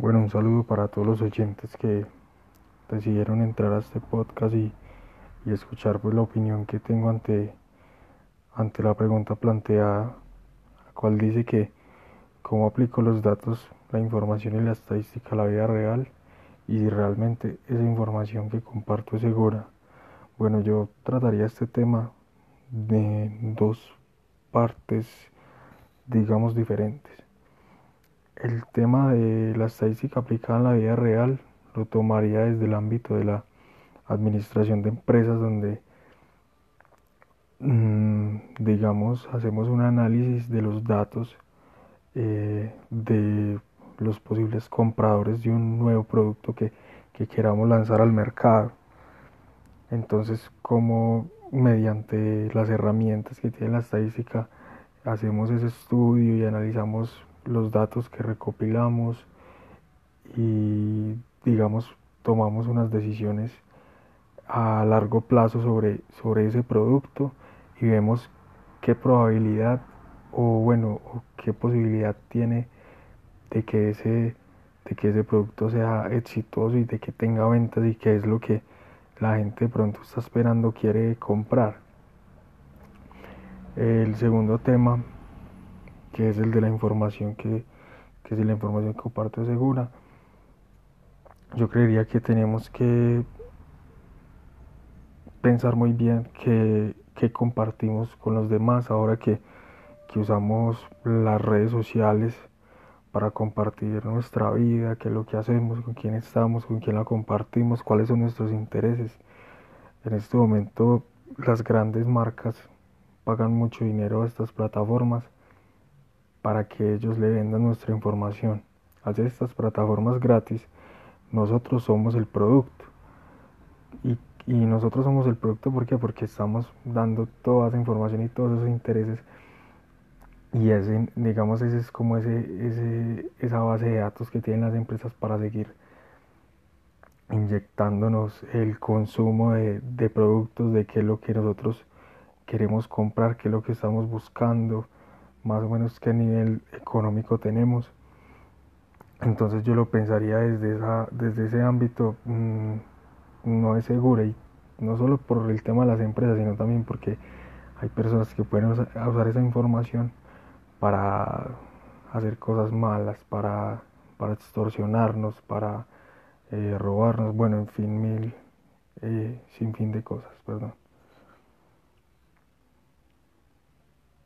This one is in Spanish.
Bueno, un saludo para todos los oyentes que decidieron entrar a este podcast y, escuchar pues la opinión que tengo ante, ante la pregunta planteada, la cual dice que cómo aplico los datos, la información y la estadística a la vida real y si realmente esa información que comparto es segura. Bueno, yo trataría este tema de dos partes, digamos, diferentes. El tema de la estadística aplicada en la vida real lo tomaría desde el ámbito de la administración de empresas donde mm, digamos hacemos un análisis de los datos eh, de los posibles compradores de un nuevo producto que, que queramos lanzar al mercado. Entonces como mediante las herramientas que tiene la estadística hacemos ese estudio y analizamos los datos que recopilamos y digamos tomamos unas decisiones a largo plazo sobre, sobre ese producto y vemos qué probabilidad o bueno qué posibilidad tiene de que ese de que ese producto sea exitoso y de que tenga ventas y qué es lo que la gente pronto está esperando quiere comprar. El segundo tema que es el de la información que, que si la información que comparto es segura, yo creería que tenemos que pensar muy bien que, compartimos con los demás ahora que, que usamos las redes sociales para compartir nuestra vida, qué es lo que hacemos, con quién estamos, con quién la compartimos, cuáles son nuestros intereses. En este momento las grandes marcas pagan mucho dinero a estas plataformas para que ellos le vendan nuestra información. Hacer estas plataformas gratis, nosotros somos el producto. Y, nosotros somos el producto porque estamos dando toda esa información y todos esos intereses. Y ese, digamos, ese es como ese, ese, esa base de datos que tienen las empresas para seguir inyectándonos el consumo de, de productos, de qué es lo que nosotros queremos comprar, qué es lo que estamos buscando, más o menos qué nivel económico tenemos. Entonces yo lo pensaría desde, esa, desde ese ámbito, mm, no es seguro y no solo por el tema de las empresas, sino también porque hay personas que pueden usar esa información para hacer cosas malas, para, para extorsionarnos, para eh, robarnos, bueno, en fin, mil, eh, sin fin de cosas, perdón.